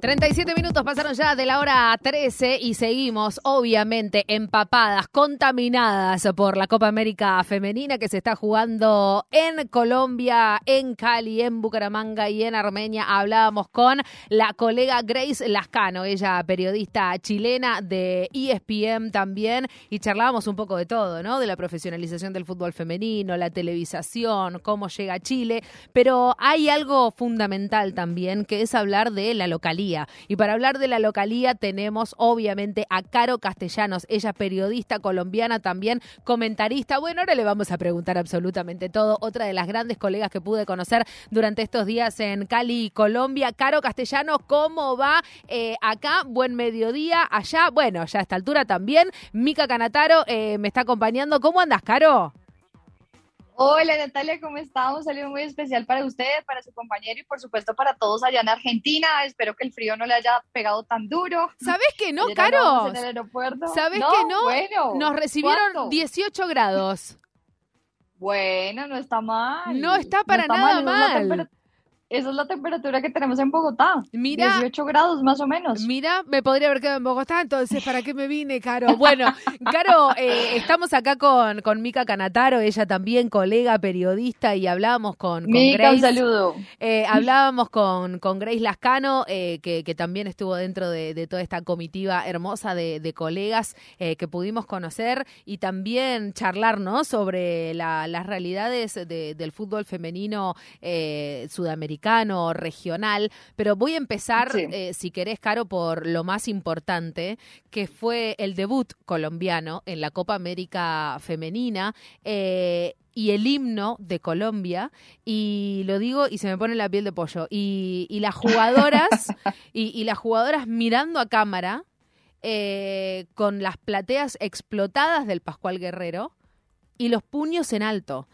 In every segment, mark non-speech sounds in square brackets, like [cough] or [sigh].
37 minutos pasaron ya de la hora 13 y seguimos obviamente empapadas, contaminadas por la Copa América Femenina que se está jugando en Colombia, en Cali, en Bucaramanga y en Armenia. Hablábamos con la colega Grace Lascano, ella periodista chilena de ESPN también y charlábamos un poco de todo, ¿no? De la profesionalización del fútbol femenino, la televisación, cómo llega a Chile, pero hay algo fundamental también que es hablar de la localidad y para hablar de la localía tenemos obviamente a Caro Castellanos, ella periodista colombiana también, comentarista. Bueno, ahora le vamos a preguntar absolutamente todo. Otra de las grandes colegas que pude conocer durante estos días en Cali, Colombia. Caro Castellanos, ¿cómo va eh, acá? Buen mediodía. Allá, bueno, ya a esta altura también. Mica Canataro eh, me está acompañando. ¿Cómo andas, Caro? Hola Natalia, ¿cómo estamos? Un saludo muy especial para usted, para su compañero y por supuesto para todos allá en Argentina. Espero que el frío no le haya pegado tan duro. ¿Sabes que no, [laughs] Caro? ¿Sabes que no? Bueno, Nos recibieron 18 grados. [laughs] Bueno, no está mal. No está para nada mal. Esa es la temperatura que tenemos en Bogotá. Mira. 18 grados más o menos. Mira, me podría haber quedado en Bogotá, entonces, ¿para qué me vine, Caro? [laughs] Bueno, Caro, eh, estamos acá con, con Mica Canataro, ella también colega, periodista, y hablábamos con, con Mica, un saludo. Eh, hablábamos con, con Grace Lascano, eh, que, que, también estuvo dentro de, toda esta comitiva hermosa de, de colegas que pudimos conocer y también charlar, ¿no? Sobre las realidades del fútbol femenino sudamericano regional, pero voy a empezar, eh, si querés, Caro, por lo más importante, que fue el debut colombiano en la Copa América Femenina. Eh, y el himno de Colombia, y lo digo y se me pone la piel de pollo, y, las jugadoras, [laughs] y, las jugadoras mirando a cámara, eh, con las plateas explotadas del Pascual Guerrero, y los puños en alto.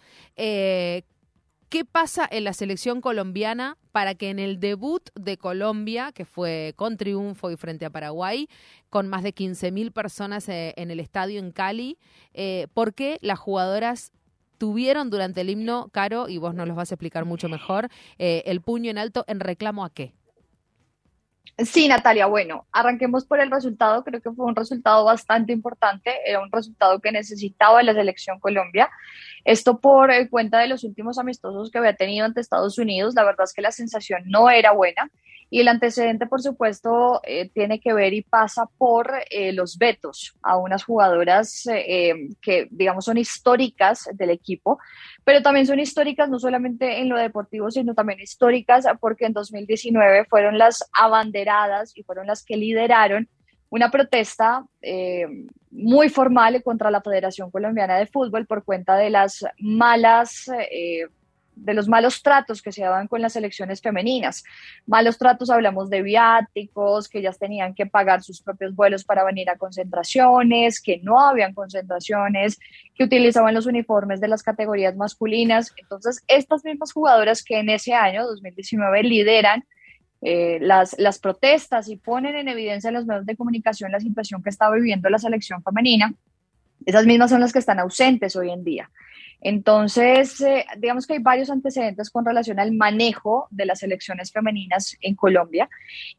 ¿Qué pasa en la selección colombiana para que en el debut de Colombia, que fue con triunfo y frente a Paraguay, con más de 15.000 personas eh, en el estadio en Cali, eh, por qué las jugadoras tuvieron durante el himno, Caro, y vos nos los vas a explicar mucho mejor, eh, el puño en alto en reclamo a qué? Sí, Natalia, bueno, arranquemos por el resultado, creo que fue un resultado bastante importante, era un resultado que necesitaba la selección Colombia. Esto por eh, cuenta de los últimos amistosos que había tenido ante Estados Unidos, la verdad es que la sensación no era buena y el antecedente, por supuesto, eh, tiene que ver y pasa por eh, los vetos a unas jugadoras que, digamos, son históricas del equipo, pero también son históricas no solamente en lo deportivo, sino también históricas porque en 2019 fueron las abanderadas y fueron las que lideraron una protesta eh, muy formal contra la Federación Colombiana de Fútbol por cuenta de las malas, eh, de los malos tratos que se daban con las elecciones femeninas. Malos tratos, hablamos de viáticos, que ellas tenían que pagar sus propios vuelos para venir a concentraciones, que no habían concentraciones, que utilizaban los uniformes de las categorías masculinas. Entonces, estas mismas jugadoras que en ese año, 2019, lideran eh, las, las protestas y ponen en evidencia en los medios de comunicación la situación que está viviendo la selección femenina, esas mismas son las que están ausentes hoy en día. Entonces, eh, digamos que hay varios antecedentes con relación al manejo de las elecciones femeninas en Colombia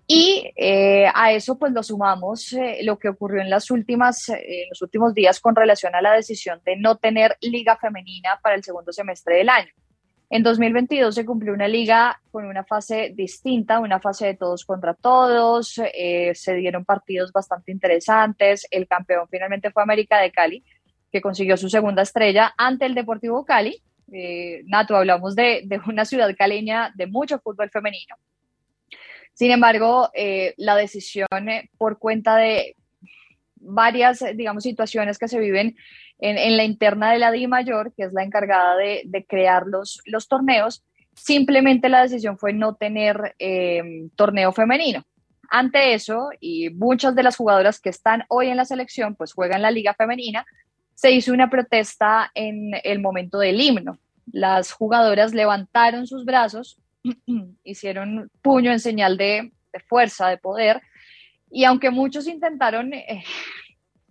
y eh, a eso pues lo sumamos lo que ocurrió en las últimas, en los últimos días con relación a la decisión de no tener liga femenina para el segundo semestre del año. En 2022 se cumplió una liga con una fase distinta, una fase de todos contra todos, eh, se dieron partidos bastante interesantes, el campeón finalmente fue América de Cali, que consiguió su segunda estrella ante el Deportivo Cali. Eh, Nato, hablamos de, una ciudad caleña de mucho fútbol femenino. Sin embargo, eh, la decisión por cuenta de varias, digamos, situaciones que se viven en, la interna de la Di Mayor, que es la encargada de, crear los, los, torneos, simplemente la decisión fue no tener em, torneo femenino. Ante eso, y muchas de las jugadoras que están hoy en la selección, pues juegan la liga femenina, se hizo una protesta en el momento del himno. Las jugadoras levantaron sus brazos, [clears throat] hicieron puño en señal de, de fuerza, de poder, y aunque muchos intentaron eh,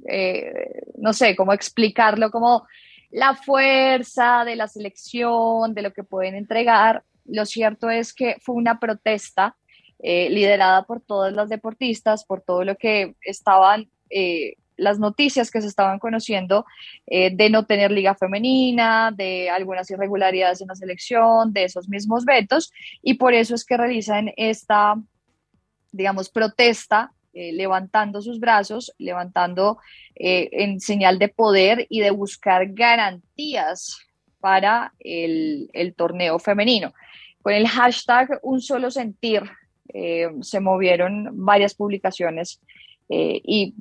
eh, no sé, cómo explicarlo, como la fuerza de la selección, de lo que pueden entregar. Lo cierto es que fue una protesta eh, liderada por todas las deportistas, por todo lo que estaban, las noticias que se estaban conociendo eh, de no tener liga femenina, de algunas irregularidades en la selección, de esos mismos vetos, y por eso es que realizan esta, digamos, protesta levantando sus brazos, levantando en señal de poder y de buscar garantías para el, torneo femenino. Con el hashtag Un Solo Sentir eh, se movieron varias publicaciones eh, y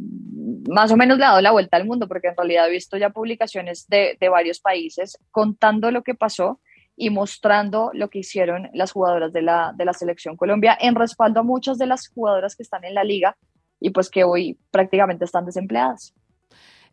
más o menos le ha dado la vuelta al mundo, porque en realidad he visto ya publicaciones de, de varios países contando lo que pasó y mostrando lo que hicieron las jugadoras de la, de la selección Colombia en respaldo a muchas de las jugadoras que están en la liga y pues que hoy prácticamente están desempleadas.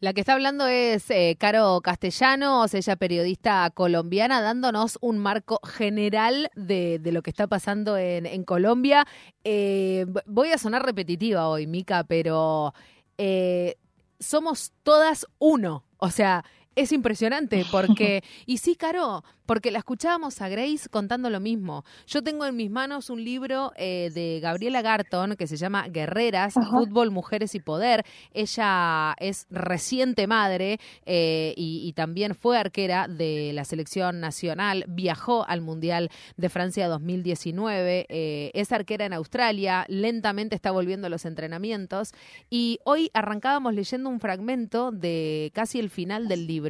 La que está hablando es eh, Caro Castellanos, ella periodista colombiana, dándonos un marco general de, lo que está pasando en, Colombia. Eh, voy a sonar repetitiva hoy, Mica, pero eh, somos todas uno. O sea, es impresionante [laughs] porque, y sí, Caro, porque la escuchábamos a Grace contando lo mismo. Yo tengo en mis manos un libro eh, de Gabriela Garton que se llama Guerreras, Fútbol, Mujeres y Poder. Ella es reciente madre eh, y, también fue arquera de la selección nacional, viajó al Mundial de Francia 2019, eh, es arquera en Australia, lentamente está volviendo a los entrenamientos y hoy arrancábamos leyendo un fragmento de casi el final del libro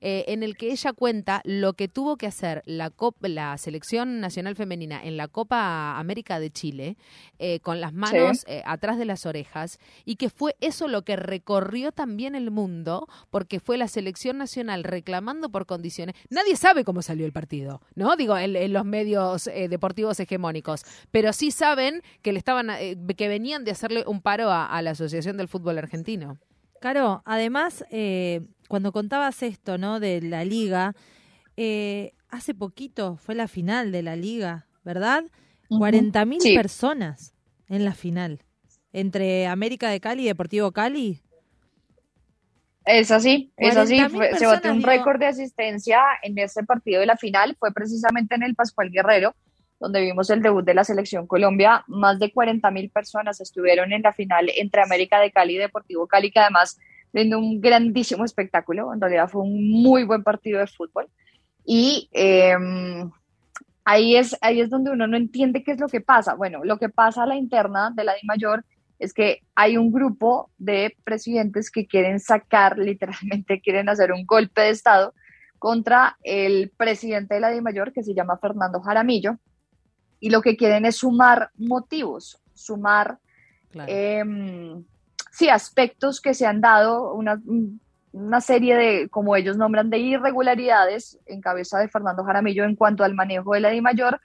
en el que ella cuenta lo que tuvo que hacer la, la selección nacional femenina en la Copa América de Chile eh, con las manos eh, atrás de las orejas y que fue eso lo que recorrió también el mundo porque fue la selección nacional reclamando por condiciones. Nadie sabe cómo salió el partido, ¿no? Digo, en, los medios eh, deportivos hegemónicos, pero sí saben que le estaban que venían de hacerle un paro a, la Asociación del Fútbol Argentino. Caro, además, cuando contabas esto, ¿no? De la liga, eh, hace poquito fue la final de la liga, ¿verdad? 40.000 personas en la final. Entre América de Cali y Deportivo Cali. Es así, es así. se batió un récord de asistencia en ese partido de la final. Fue precisamente en el Pascual Guerrero, donde vimos el debut de la selección Colombia. Más de 40.000 personas estuvieron en la final entre América de Cali y Deportivo Cali, que además viendo un grandísimo espectáculo. En realidad fue un muy buen partido de fútbol. Y em, ahí, es, ahí es donde uno no entiende qué es lo que pasa. Bueno, lo que pasa a la interna de la Di Mayor es que hay un grupo de presidentes que quieren sacar, [laughs] literalmente quieren hacer un golpe de Estado contra el presidente de la Di Mayor, que se llama Fernando Jaramillo, y lo que quieren es sumar motivos, sumar, em, sí, aspectos que se han dado, una, una serie de, como ellos nombran, de irregularidades en cabeza de Fernando Jaramillo en cuanto al manejo de la Di Mayor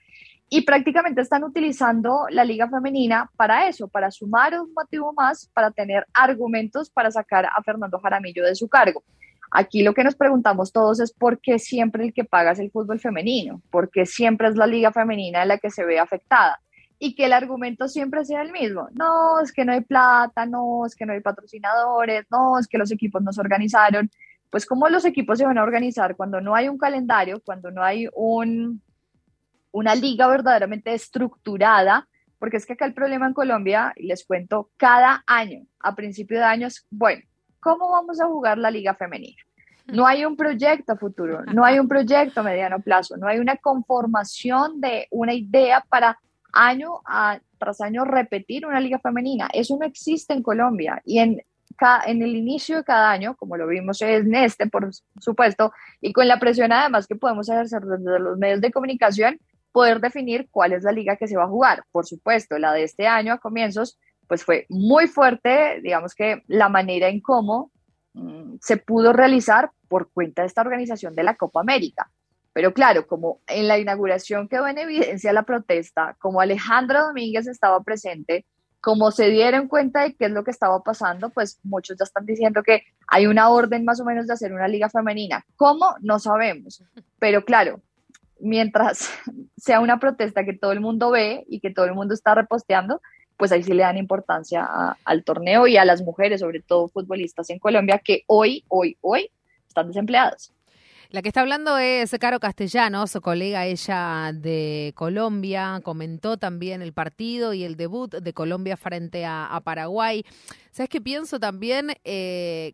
y prácticamente están utilizando la liga femenina para eso, para sumar un motivo más, para tener argumentos para sacar a Fernando Jaramillo de su cargo. Aquí lo que nos preguntamos todos es por qué siempre el que paga es el fútbol femenino, por qué siempre es la liga femenina la que se ve afectada y que el argumento siempre sea el mismo. No, es que no hay plata, no, es que no hay patrocinadores, no, es que los equipos no se organizaron. Pues cómo los equipos se van a organizar cuando no hay un calendario, cuando no hay un, una liga verdaderamente estructurada, porque es que acá el problema en Colombia, les cuento, cada año, a principio de año, es, bueno, ¿cómo vamos a jugar la liga femenina? No hay un proyecto futuro, no hay un proyecto a mediano plazo, no hay una conformación de una idea para año tras año repetir una liga femenina. Eso no existe en Colombia y en, en el inicio de cada año, como lo vimos en este, por supuesto, y con la presión además que podemos ejercer desde los medios de comunicación, poder definir cuál es la liga que se va a jugar. Por supuesto, la de este año a comienzos, pues fue muy fuerte, digamos que la manera en cómo mm, se pudo realizar por cuenta de esta organización de la Copa América. Pero claro, como en la inauguración quedó en evidencia la protesta, como Alejandra Domínguez estaba presente, como se dieron cuenta de qué es lo que estaba pasando, pues muchos ya están diciendo que hay una orden más o menos de hacer una liga femenina. ¿Cómo? No sabemos. Pero claro, mientras [laughs] sea una protesta que todo el mundo ve y que todo el mundo está reposteando, pues ahí sí le dan importancia al torneo y a las mujeres, sobre todo futbolistas en Colombia, que hoy, hoy, hoy están desempleadas. La que está hablando es Caro Castellanos, colega ella de Colombia, comentó también el partido y el debut de Colombia frente a, Paraguay. ¿Sabes qué pienso también? Eh,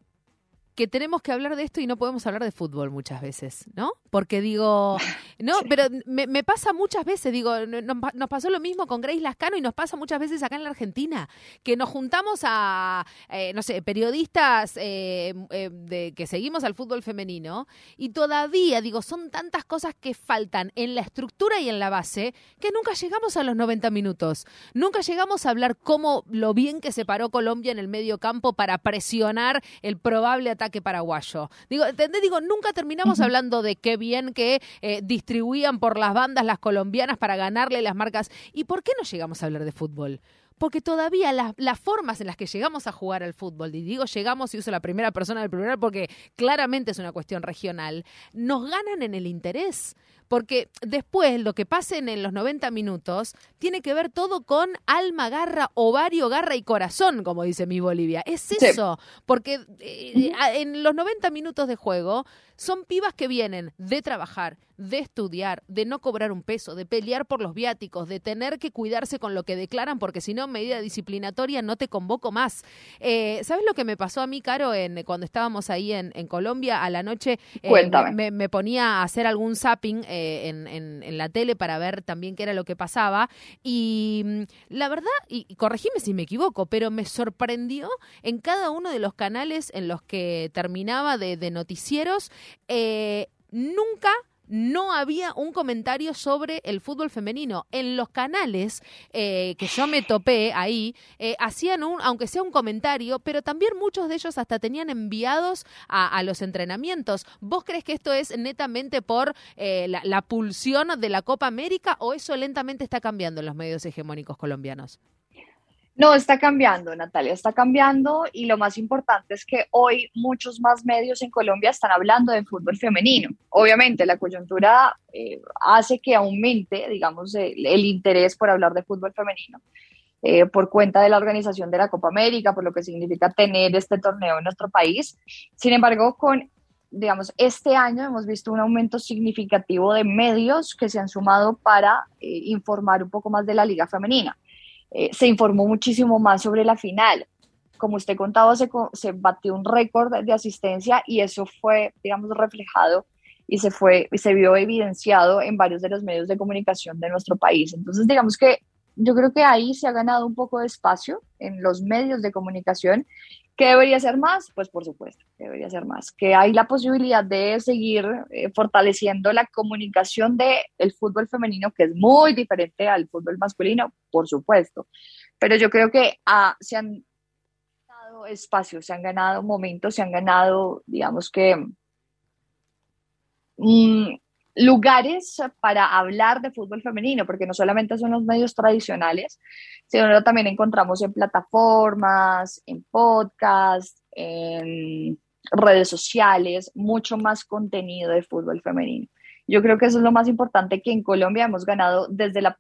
que tenemos que hablar de esto y no podemos hablar de fútbol muchas veces, ¿no? Porque digo, [laughs] no, pero me, pasa muchas veces, digo, nos, pasó lo mismo con Grace Lascano y nos pasa muchas veces acá en la Argentina, que nos juntamos a, eh, no sé, periodistas eh, eh, de, que seguimos al fútbol femenino y todavía, digo, son tantas cosas que faltan en la estructura y en la base que nunca llegamos a los 90 minutos, nunca llegamos a hablar cómo lo bien que se paró Colombia en el medio campo para presionar el probable ataque que paraguayo. Digo, ¿entendés? Digo, nunca terminamos hablando de qué bien que eh, distribuían por las bandas las colombianas para ganarle las marcas. ¿Y por qué no llegamos a hablar de fútbol? Porque todavía las, formas en las que llegamos a jugar al fútbol, y digo llegamos y uso la primera persona del plural porque claramente es una cuestión regional, nos ganan en el interés porque después lo que pasen en los 90 minutos tiene que ver todo con alma, garra, ovario, garra y corazón, como dice mi Bolivia. Es eso, porque eh, en los 90 minutos de juego son pibas que vienen de trabajar, de estudiar, de no cobrar un peso, de pelear por los viáticos, de tener que cuidarse con lo que declaran, porque si no, medida disciplinatoria no te convoco más. Eh, ¿Sabes lo que me pasó a mí, Caro, en, cuando estábamos ahí en, Colombia a la noche? Eh, me, ponía a hacer algún zapping en, en, la tele para ver también qué era lo que pasaba. Y mm, la verdad, y, corregime si me equivoco, pero me sorprendió en cada uno de los canales en los que terminaba de, de noticieros, eh, nunca no había un comentario sobre el fútbol femenino. En los canales eh, que yo me topé ahí, eh, hacían un, aunque sea un comentario, pero también muchos de ellos hasta tenían enviados a, los entrenamientos. ¿Vos crees que esto es netamente por eh, la, la pulsión de la Copa América o eso lentamente está cambiando en los medios hegemónicos colombianos? No, está cambiando, Natalia, está cambiando y lo más importante es que hoy muchos más medios en Colombia están hablando de fútbol femenino. Obviamente, la coyuntura eh, hace que aumente, digamos, el, interés por hablar de fútbol femenino. Eh, por cuenta de la organización de la Copa América, por lo que significa tener este torneo en nuestro país. Sin embargo, con, digamos, este año hemos visto un aumento significativo de medios que se han sumado para eh, informar un poco más de la liga femenina. Eh, se informó muchísimo más sobre la final. Como usted contaba, se, se batió un récord de asistencia y eso fue, digamos, reflejado y se fue se vio evidenciado en varios de los medios de comunicación de nuestro país. Entonces, digamos que yo creo que ahí se ha ganado un poco de espacio en los medios de comunicación ¿Qué debería ser más? Pues por supuesto, debería ser más. Que hay la posibilidad de seguir eh, fortaleciendo la comunicación del el fútbol femenino, que es muy diferente al fútbol masculino, por supuesto. Pero yo creo que ah, se han ganado espacios, se han ganado momentos, se han ganado, digamos que, mm, lugares para hablar de fútbol femenino, porque no solamente son los medios tradicionales, sino también encontramos en plataformas, en podcasts, en redes sociales, mucho más contenido de fútbol femenino. Yo creo que eso es lo más importante que en Colombia hemos ganado desde la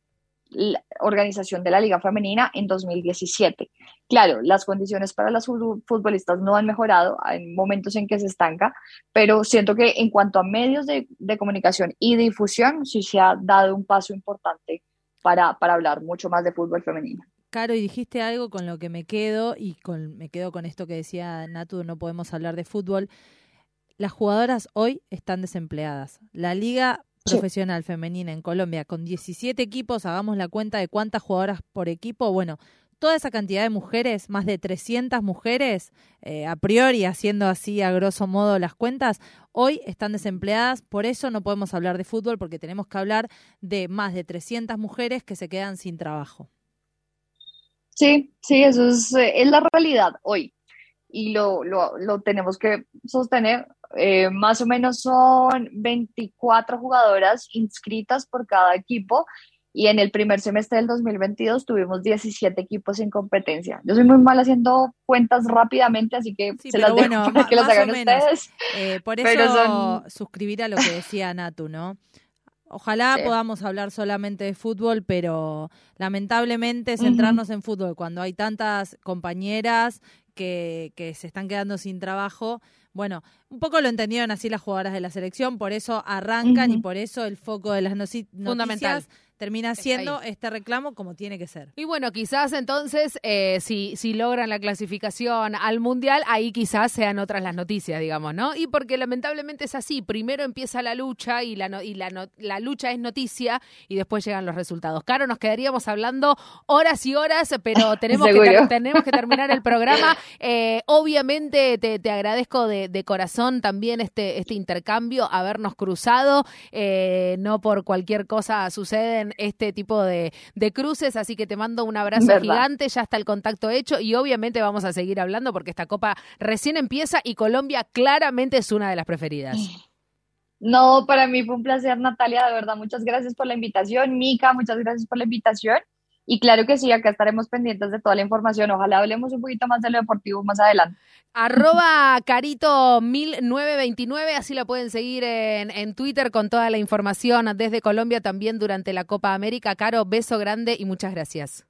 organización de la Liga Femenina en 2017. Claro, las condiciones para las futbolistas no han mejorado, hay momentos en que se estanca, pero siento que en cuanto a medios de, comunicación y difusión, sí se ha dado un paso importante para, para hablar mucho más de fútbol femenino. Caro, y dijiste algo con lo que me quedo, y con, me quedo con esto que decía Natu, no podemos hablar de fútbol. Las jugadoras hoy están desempleadas. La liga profesional femenina en Colombia con 17 equipos, hagamos la cuenta de cuántas jugadoras por equipo, bueno, toda esa cantidad de mujeres, más de 300 mujeres, eh, a priori haciendo así a grosso modo las cuentas, hoy están desempleadas, por eso no podemos hablar de fútbol porque tenemos que hablar de más de 300 mujeres que se quedan sin trabajo. Sí, sí, eso es, eh, es la realidad hoy y lo, lo, lo tenemos que sostener. Eh, más o menos son 24 jugadoras inscritas por cada equipo y en el primer semestre del 2022 tuvimos 17 equipos en competencia. Yo soy muy mal haciendo cuentas rápidamente, así que se las dejo [laughs] para que las hagan ustedes. Eh, por eso suscribir a lo que decía [laughs] Natu, ¿no? Ojalá podamos hablar solamente de fútbol, pero lamentablemente centrarnos en fútbol cuando hay tantas compañeras que, que se están quedando sin trabajo. Bueno, un poco lo entendieron así las jugadoras de la selección, por eso arrancan y por eso el foco de las noticias Fundamental termina siendo este reclamo como tiene que ser. Y bueno, quizás entonces, eh, si, si logran la clasificación al Mundial, ahí quizás sean otras las noticias, digamos, ¿no? Y porque lamentablemente es así, primero empieza la lucha y la, y la, la lucha es noticia y después llegan los resultados. Caro, nos quedaríamos hablando horas y horas, pero [laughs] tenemos, que, tenemos que terminar el programa. Eh, obviamente te, te agradezco de, de, corazón también este, este intercambio, habernos cruzado, eh, no por cualquier cosa suceden este tipo de, cruces, así que te mando un abrazo gigante, ya está el contacto hecho y obviamente vamos a seguir hablando porque esta copa recién empieza y Colombia claramente es una de las preferidas. [laughs] No, para mí fue un placer, Natalia, de verdad, muchas gracias por la invitación. Mica, muchas gracias por la invitación. Y claro que sí, acá estaremos pendientes de toda la información. Ojalá hablemos un poquito más de lo deportivo más adelante. Arroba Carito1929, así la pueden seguir en, en Twitter con toda la información desde Colombia también durante la Copa América. Caro, beso grande y muchas gracias.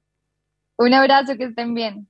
Un abrazo, que estén bien.